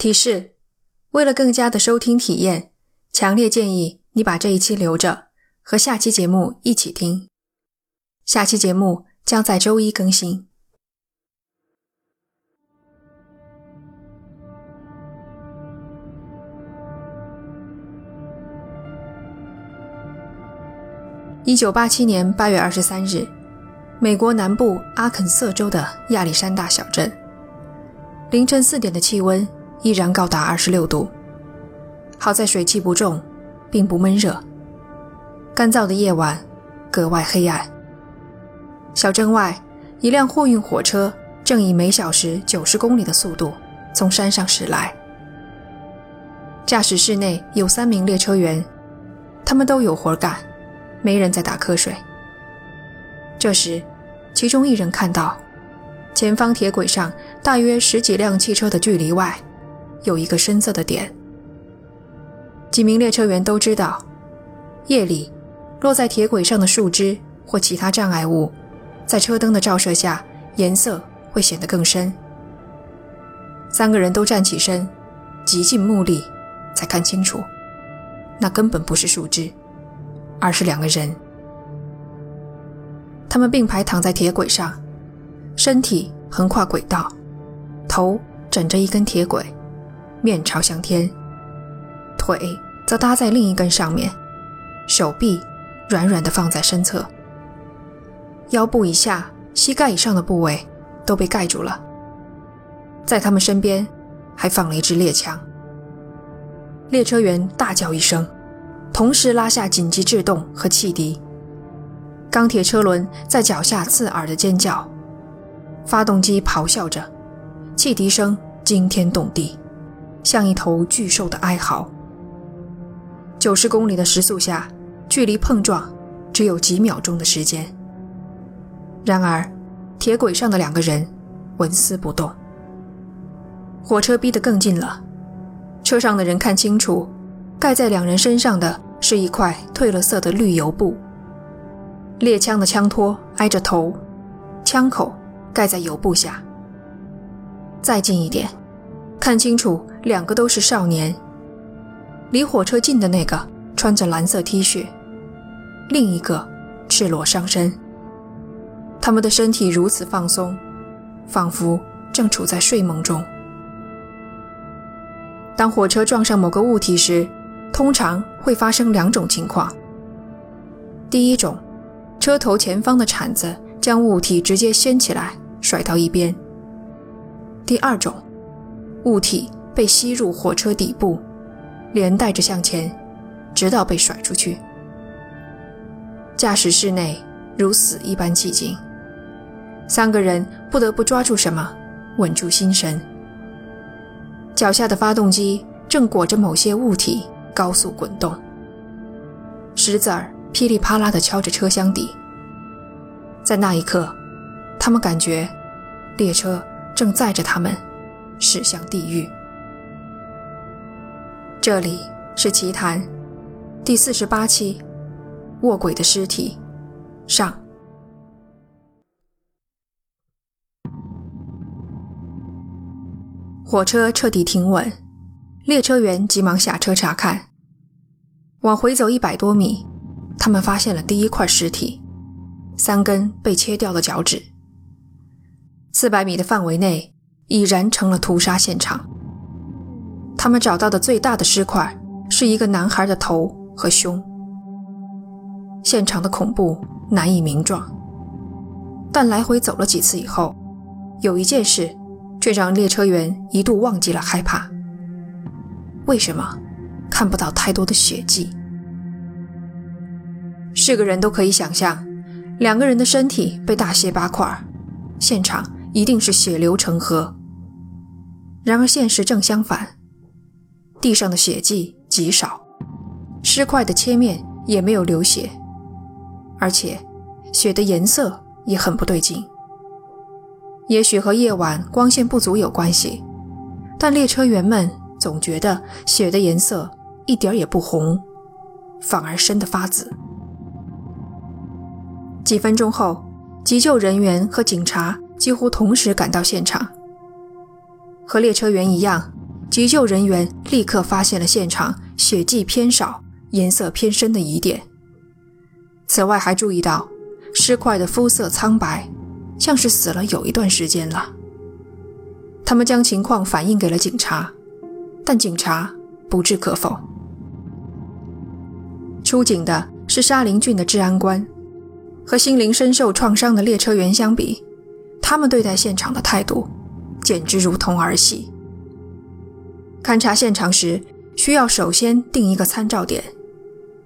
提示：为了更加的收听体验，强烈建议你把这一期留着，和下期节目一起听。下期节目将在周一更新。一九八七年八月二十三日，美国南部阿肯色州的亚历山大小镇，凌晨四点的气温依然高达二十六度。好在水汽不重，并不闷热。干燥的夜晚格外黑暗。小镇外，一辆货运火车正以每小时九十公里的速度从山上驶来。驾驶室内有三名列车员，他们都有活干，没人在打瞌睡。这时，其中一人看到，前方铁轨上大约十几辆汽车的距离外，有一个深色的点。几名列车员都知道，夜里落在铁轨上的树枝或其他障碍物。在车灯的照射下，颜色会显得更深。三个人都站起身，极尽目力，才看清楚，那根本不是树枝，而是两个人。他们并排躺在铁轨上，身体横跨轨道，头枕着一根铁轨，面朝向天，腿则搭在另一根上面，手臂软软地放在身侧。腰部以下、膝盖以上的部位都被盖住了。在他们身边还放了一支猎枪。列车员大叫一声，同时拉下紧急制动和汽笛。钢铁车轮在脚下刺耳的尖叫，发动机咆哮着，汽笛声惊天动地，像一头巨兽的哀嚎。九十公里的时速下，距离碰撞只有几秒钟的时间。然而，铁轨上的两个人纹丝不动。火车逼得更近了，车上的人看清楚，盖在两人身上的是一块褪了色的绿油布。猎枪的枪托挨着头，枪口盖在油布下。再近一点，看清楚，两个都是少年。离火车近的那个穿着蓝色 T 恤，另一个赤裸上身。他们的身体如此放松，仿佛正处在睡梦中。当火车撞上某个物体时，通常会发生两种情况：第一种，车头前方的铲子将物体直接掀起来甩到一边；第二种，物体被吸入火车底部，连带着向前，直到被甩出去。驾驶室内如死一般寂静。三个人不得不抓住什么，稳住心神。脚下的发动机正裹着某些物体高速滚动，石子儿噼里啪啦地敲着车厢底。在那一刻，他们感觉列车正载着他们驶向地狱。这里是奇谈第四十八期，卧轨的尸体上。火车彻底停稳，列车员急忙下车查看。往回走一百多米，他们发现了第一块尸体——三根被切掉的脚趾。四百米的范围内已然成了屠杀现场。他们找到的最大的尸块是一个男孩的头和胸。现场的恐怖难以名状，但来回走了几次以后，有一件事。却让列车员一度忘记了害怕。为什么看不到太多的血迹？是个人都可以想象，两个人的身体被大卸八块，现场一定是血流成河。然而现实正相反，地上的血迹极少，尸块的切面也没有流血，而且血的颜色也很不对劲。也许和夜晚光线不足有关系，但列车员们总觉得血的颜色一点也不红，反而深得发紫。几分钟后，急救人员和警察几乎同时赶到现场。和列车员一样，急救人员立刻发现了现场血迹偏少、颜色偏深的疑点。此外，还注意到尸块的肤色苍白，像是死了有一段时间了。他们将情况反映给了警察，但警察不置可否。出警的是沙林郡的治安官，和心灵深受创伤的列车员相比，他们对待现场的态度简直如同儿戏。勘察现场时，需要首先定一个参照点，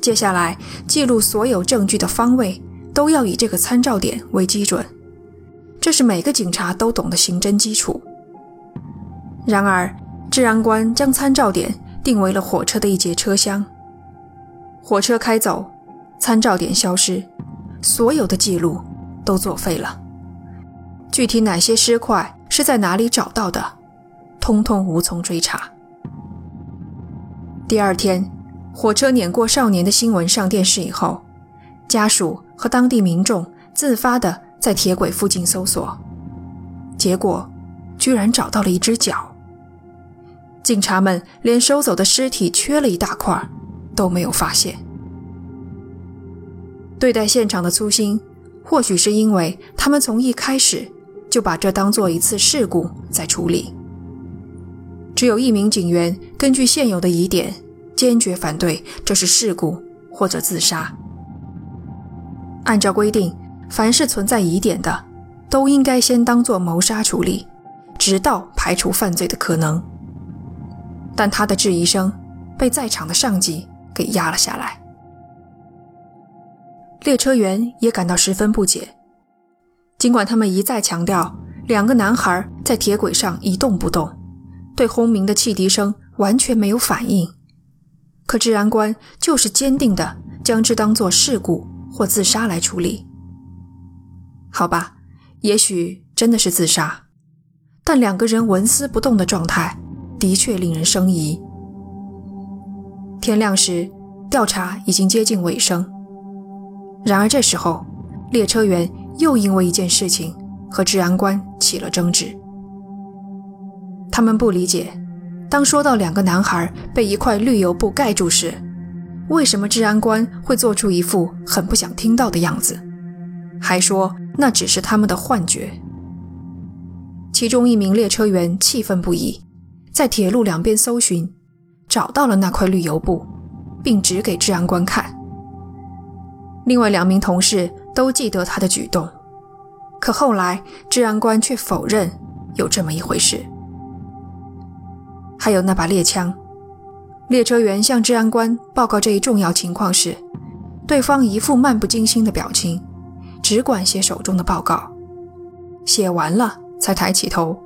接下来记录所有证据的方位都要以这个参照点为基准，这是每个警察都懂的刑侦基础。然而，治安官将参照点定为了火车的一节车厢。火车开走，参照点消失，所有的记录都作废了。具体哪些尸块是在哪里找到的，通通无从追查。第二天，火车碾过少年的新闻上电视以后，家属和当地民众自发地在铁轨附近搜索，结果居然找到了一只脚。警察们连收走的尸体缺了一大块都没有发现。对待现场的粗心，或许是因为他们从一开始就把这当做一次事故在处理。只有一名警员根据现有的疑点，坚决反对这是事故或者自杀。按照规定，凡是存在疑点的，都应该先当做谋杀处理，直到排除犯罪的可能。但他的质疑声被在场的上级给压了下来。列车员也感到十分不解，尽管他们一再强调两个男孩在铁轨上一动不动，对轰鸣的汽笛声完全没有反应，可治安官就是坚定地将之当作事故或自杀来处理。好吧，也许真的是自杀，但两个人纹丝不动的状态。的确令人生疑。天亮时，调查已经接近尾声。然而这时候，列车员又因为一件事情和治安官起了争执。他们不理解，当说到两个男孩被一块绿油布盖住时，为什么治安官会做出一副很不想听到的样子，还说那只是他们的幻觉。其中一名列车员气愤不已。在铁路两边搜寻，找到了那块绿油布，并指给治安官看。另外两名同事都记得他的举动，可后来治安官却否认有这么一回事。还有那把猎枪，列车员向治安官报告这一重要情况时，对方一副漫不经心的表情，只管写手中的报告。写完了才抬起头，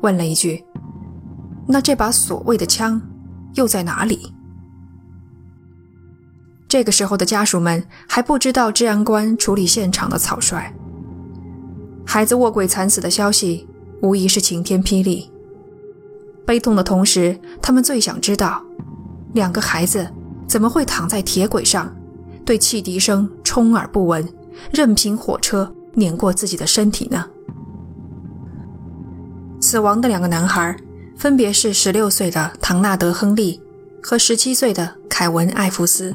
问了一句。那这把所谓的枪又在哪里？这个时候的家属们还不知道治安官处理现场的草率。孩子卧轨惨死的消息无疑是晴天霹雳。悲痛的同时，他们最想知道，两个孩子怎么会躺在铁轨上，对汽笛声充耳不闻，任凭火车碾过自己的身体呢？死亡的两个男孩。分别是十六岁的唐纳德·亨利和十七岁的凯文·艾弗斯。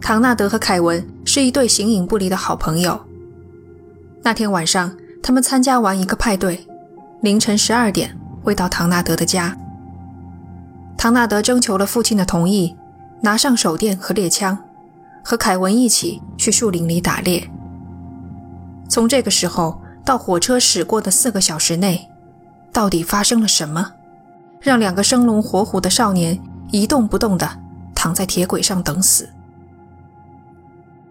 唐纳德和凯文是一对形影不离的好朋友。那天晚上，他们参加完一个派对，凌晨十二点回到唐纳德的家。唐纳德征求了父亲的同意，拿上手电和猎枪，和凯文一起去树林里打猎。从这个时候到火车驶过的四个小时内。到底发生了什么，让两个生龙活虎的少年一动不动地躺在铁轨上等死？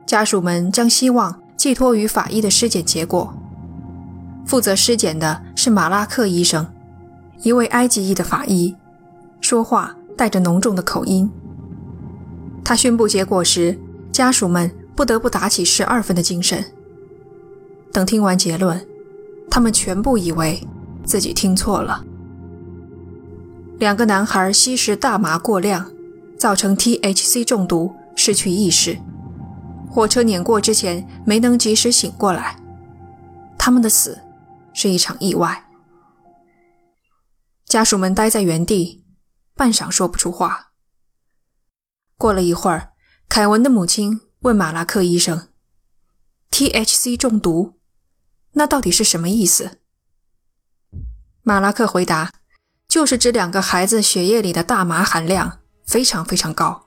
家属们将希望寄托于法医的尸检结果。负责尸检的是马拉克医生，一位埃及裔的法医，说话带着浓重的口音。他宣布结果时，家属们不得不打起十二分的精神。等听完结论，他们全部以为。自己听错了。两个男孩吸食大麻过量，造成 THC 中毒，失去意识。火车碾过之前没能及时醒过来，他们的死是一场意外。家属们呆在原地，半晌说不出话。过了一会儿，凯文的母亲问马拉克医生：“THC 中毒，那到底是什么意思？”马拉克回答：“就是指两个孩子血液里的大麻含量非常非常高。”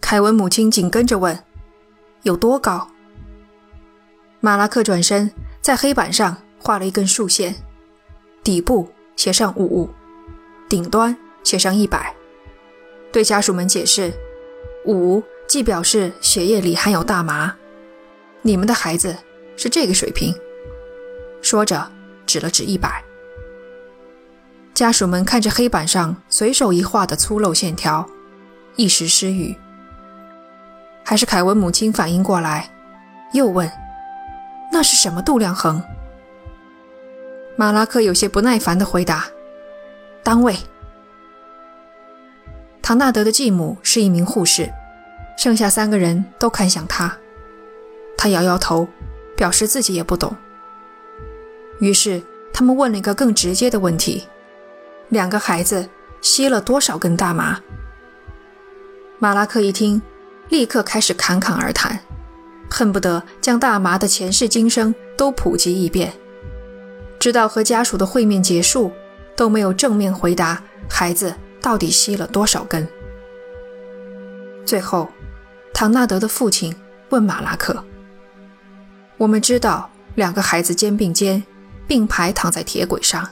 凯文母亲紧跟着问：“有多高？”马拉克转身在黑板上画了一根竖线，底部写上五，顶端写上一百。对家属们解释，五既表示血液里含有大麻，你们的孩子是这个水平。说着，指了指一百。家属们看着黑板上随手一画的粗陋线条，一时失语。还是凯文母亲反应过来，又问：“那是什么度量衡？”马拉克有些不耐烦地回答：“单位。”唐纳德的继母是一名护士，剩下三个人都看向他。他摇摇头，表示自己也不懂。于是他们问了一个更直接的问题：两个孩子吸了多少根大麻？马拉克一听，立刻开始侃侃而谈，恨不得将大麻的前世今生都普及一遍。直到和家属的会面结束，都没有正面回答孩子。到底吸了多少根？最后，唐纳德的父亲问马拉克：“我们知道两个孩子肩并肩并排躺在铁轨上，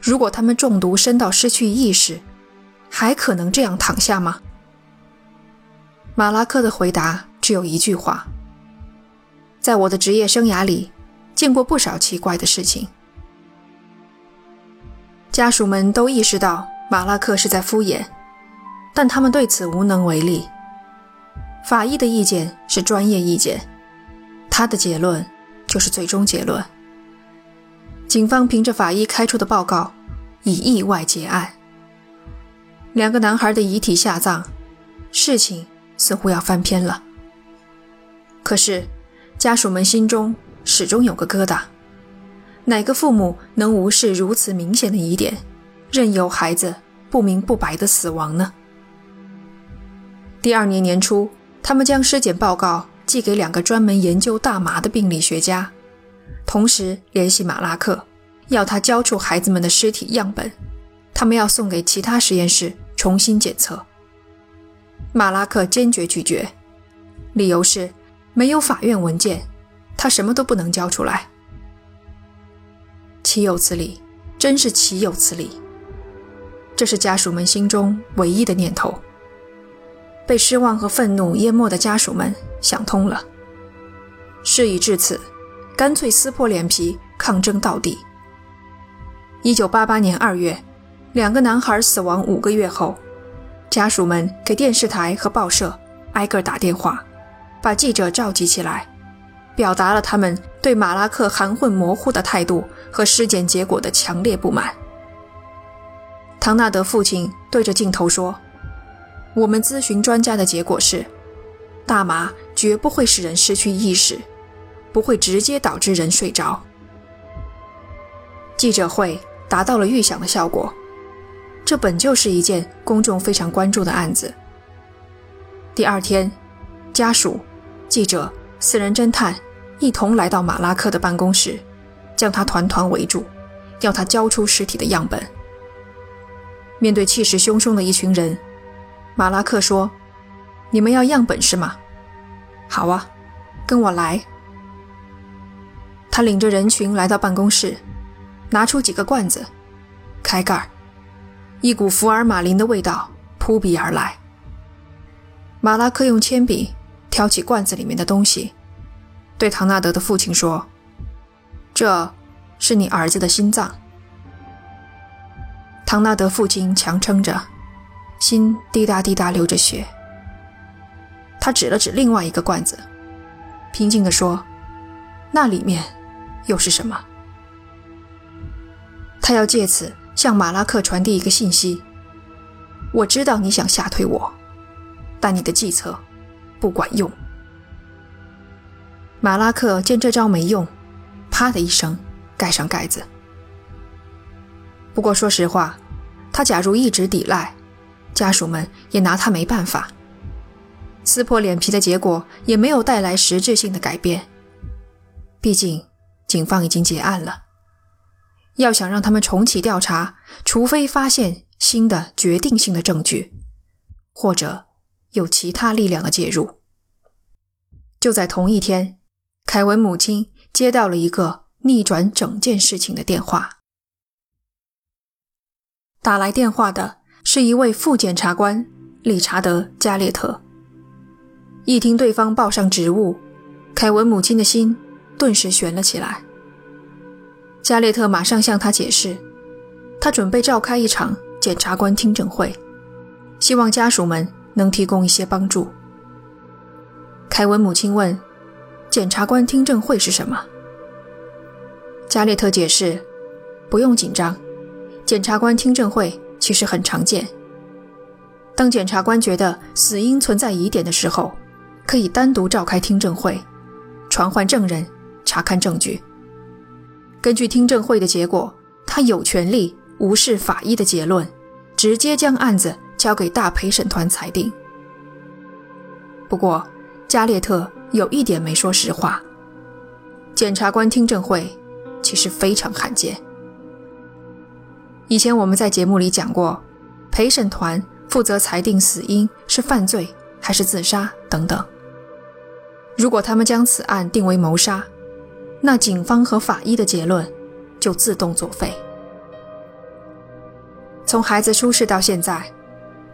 如果他们中毒深到失去意识，还可能这样躺下吗？”马拉克的回答只有一句话：“在我的职业生涯里，见过不少奇怪的事情。”家属们都意识到。马拉克是在敷衍，但他们对此无能为力。法医的意见是专业意见，他的结论就是最终结论。警方凭着法医开出的报告，以意外结案。两个男孩的遗体下葬，事情似乎要翻篇了。可是，家属们心中始终有个疙瘩：哪个父母能无视如此明显的疑点？任由孩子不明不白的死亡呢？第二年年初，他们将尸检报告寄给两个专门研究大麻的病理学家，同时联系马拉克，要他交出孩子们的尸体样本，他们要送给其他实验室重新检测。马拉克坚决拒绝，理由是没有法院文件，他什么都不能交出来。岂有此理！真是岂有此理！这是家属们心中唯一的念头。被失望和愤怒淹没的家属们想通了，事已至此，干脆撕破脸皮抗争到底。一九八八年二月，两个男孩死亡五个月后，家属们给电视台和报社挨个打电话，把记者召集起来，表达了他们对马拉克含混模糊的态度和尸检结果的强烈不满。唐纳德父亲对着镜头说：“我们咨询专家的结果是，大麻绝不会使人失去意识，不会直接导致人睡着。”记者会达到了预想的效果，这本就是一件公众非常关注的案子。第二天，家属、记者、私人侦探一同来到马拉克的办公室，将他团团围住，要他交出尸体的样本。面对气势汹汹的一群人，马拉克说：“你们要样本是吗？好啊，跟我来。”他领着人群来到办公室，拿出几个罐子，开盖一股福尔马林的味道扑鼻而来。马拉克用铅笔挑起罐子里面的东西，对唐纳德的父亲说：“这是你儿子的心脏。”唐纳德父亲强撑着，心滴答滴答流着血。他指了指另外一个罐子，平静地说：“那里面又是什么？”他要借此向马拉克传递一个信息：我知道你想吓退我，但你的计策不管用。马拉克见这招没用，啪的一声盖上盖子。不过说实话，他假如一直抵赖，家属们也拿他没办法。撕破脸皮的结果也没有带来实质性的改变。毕竟，警方已经结案了。要想让他们重启调查，除非发现新的决定性的证据，或者有其他力量的介入。就在同一天，凯文母亲接到了一个逆转整件事情的电话。打来电话的是一位副检察官理查德·加列特。一听对方报上职务，凯文母亲的心顿时悬了起来。加列特马上向他解释，他准备召开一场检察官听证会，希望家属们能提供一些帮助。凯文母亲问：“检察官听证会是什么？”加列特解释：“不用紧张，检察官听证会其实很常见。当检察官觉得死因存在疑点的时候，可以单独召开听证会，传唤证人，查看证据。”根据听证会的结果，他有权利无视法医的结论，直接将案子交给大陪审团裁定。不过，加列特有一点没说实话：检察官听证会其实非常罕见。以前我们在节目里讲过，陪审团负责裁定死因是犯罪还是自杀等等。如果他们将此案定为谋杀，那警方和法医的结论就自动作废。从孩子出事到现在，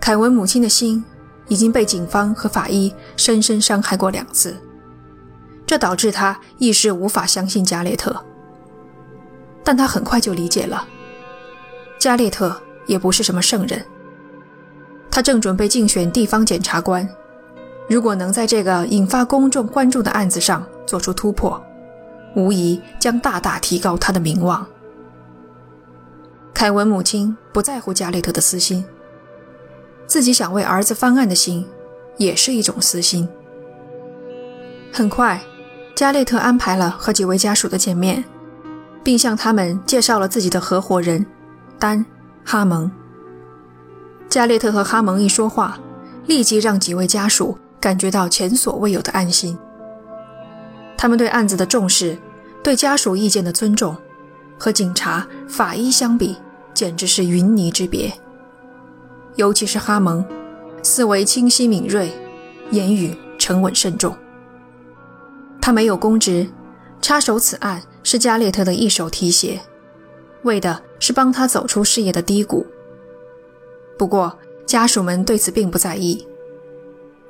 凯文母亲的心已经被警方和法医深深伤害过两次，这导致他一时无法相信加列特。但他很快就理解了，加列特也不是什么圣人。他正准备竞选地方检察官，如果能在这个引发公众关注的案子上做出突破。无疑将大大提高他的名望。凯文母亲不在乎加列特的私心，自己想为儿子翻案的心，也是一种私心。很快，加列特安排了和几位家属的见面，并向他们介绍了自己的合伙人丹·哈蒙。加列特和哈蒙一说话，立即让几位家属感觉到前所未有的安心。他们对案子的重视，对家属意见的尊重，和警察、法医相比，简直是云泥之别。尤其是哈蒙，思维清晰敏锐，言语沉稳慎重。他没有公职，插手此案是加列特的一手提携，为的是帮他走出事业的低谷。不过，家属们对此并不在意。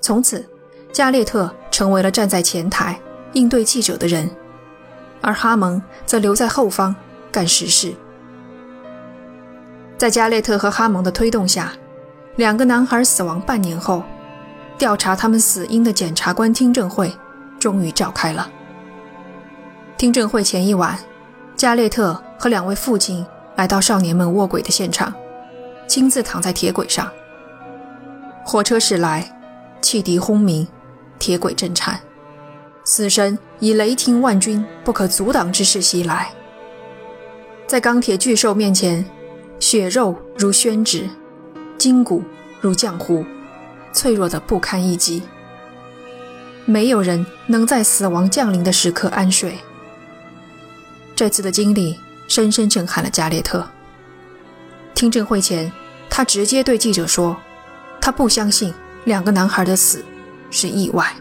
从此，加列特成为了站在前台。应对记者的人，而哈蒙则留在后方干实事。在加列特和哈蒙的推动下，两个男孩死亡半年后，调查他们死因的检察官听证会终于召开了。听证会前一晚，加列特和两位父亲来到少年们卧轨的现场，亲自躺在铁轨上。火车驶来，汽笛轰鸣，铁轨震颤。死神以雷霆万钧、不可阻挡之势袭来，在钢铁巨兽面前，血肉如宣纸，筋骨如浆糊，脆弱的不堪一击。没有人能在死亡降临的时刻安睡。这次的经历深深震撼了加列特。听证会前，他直接对记者说：“他不相信两个男孩的死是意外。”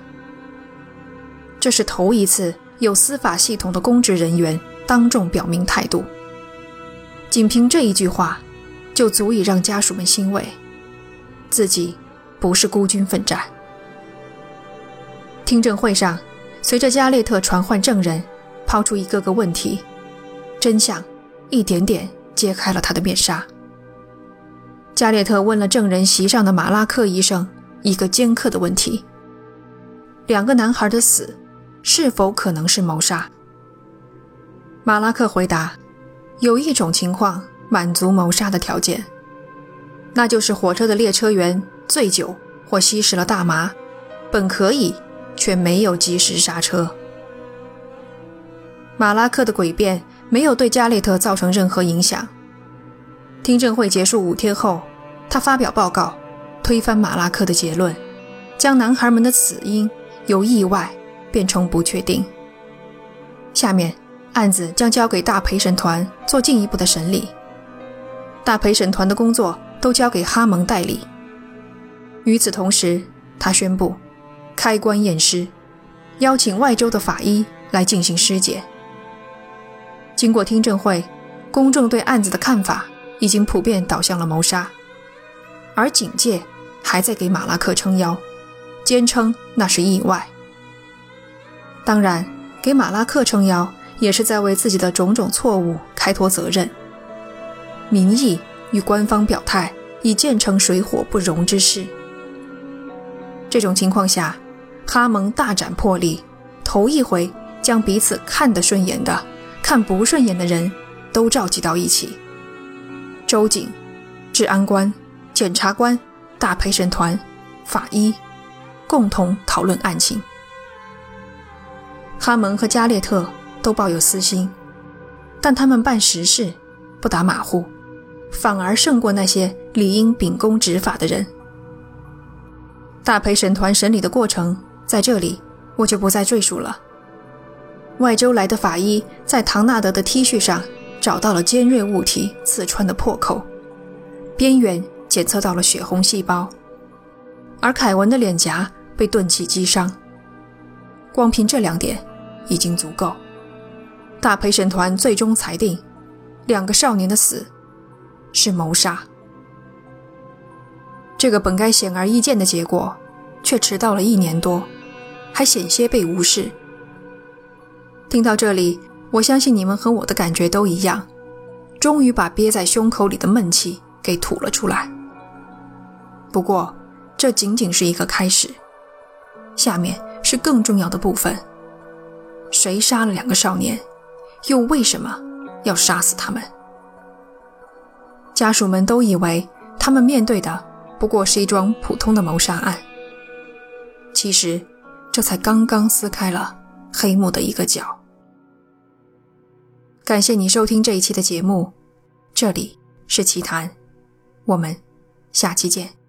这是头一次有司法系统的公职人员当众表明态度。仅凭这一句话，就足以让家属们欣慰，自己不是孤军奋战。听证会上，随着加列特传唤证人，抛出一个个问题，真相一点点揭开了他的面纱。加列特问了证人席上的马拉克医生一个尖刻的问题：两个男孩的死。是否可能是谋杀？马拉克回答：“有一种情况满足谋杀的条件，那就是火车的列车员醉酒或吸食了大麻，本可以，却没有及时刹车。”马拉克的诡辩没有对加内特造成任何影响。听证会结束五天后，他发表报告，推翻马拉克的结论，将男孩们的死因由意外变成不确定。下面案子将交给大陪审团做进一步的审理。大陪审团的工作都交给哈蒙代理。与此同时，他宣布开棺验尸，邀请外州的法医来进行尸检。经过听证会，公众对案子的看法已经普遍导向了谋杀，而警界还在给马拉克撑腰，坚称那是意外。当然，给马拉克撑腰也是在为自己的种种错误开脱责任。民意与官方表态已渐成水火不容之势。这种情况下，哈蒙大展魄力，头一回将彼此看得顺眼的、看不顺眼的人都召集到一起。州警、治安官、检察官、大陪审团、法医，共同讨论案情。哈蒙和加列特都抱有私心，但他们办实事，不打马虎。反而胜过那些理应秉公执法的人。大陪审团审理的过程在这里我就不再赘述了。外州来的法医在唐纳德的 T 恤上找到了尖锐物体刺穿的破口，边缘检测到了血红细胞，而凯文的脸颊被钝器击伤。光凭这两点已经足够。大陪审团最终裁定，两个少年的死。是谋杀，这个本该显而易见的结果，却迟到了一年多，还险些被无视。听到这里，我相信你们和我的感觉都一样，终于把憋在胸口里的闷气给吐了出来。不过，这仅仅是一个开始，下面是更重要的部分：谁杀了两个少年，又为什么要杀死他们？家属们都以为他们面对的不过是一桩普通的谋杀案，其实这才刚刚撕开了黑幕的一个角。感谢你收听这一期的节目，这里是奇谈，我们下期见。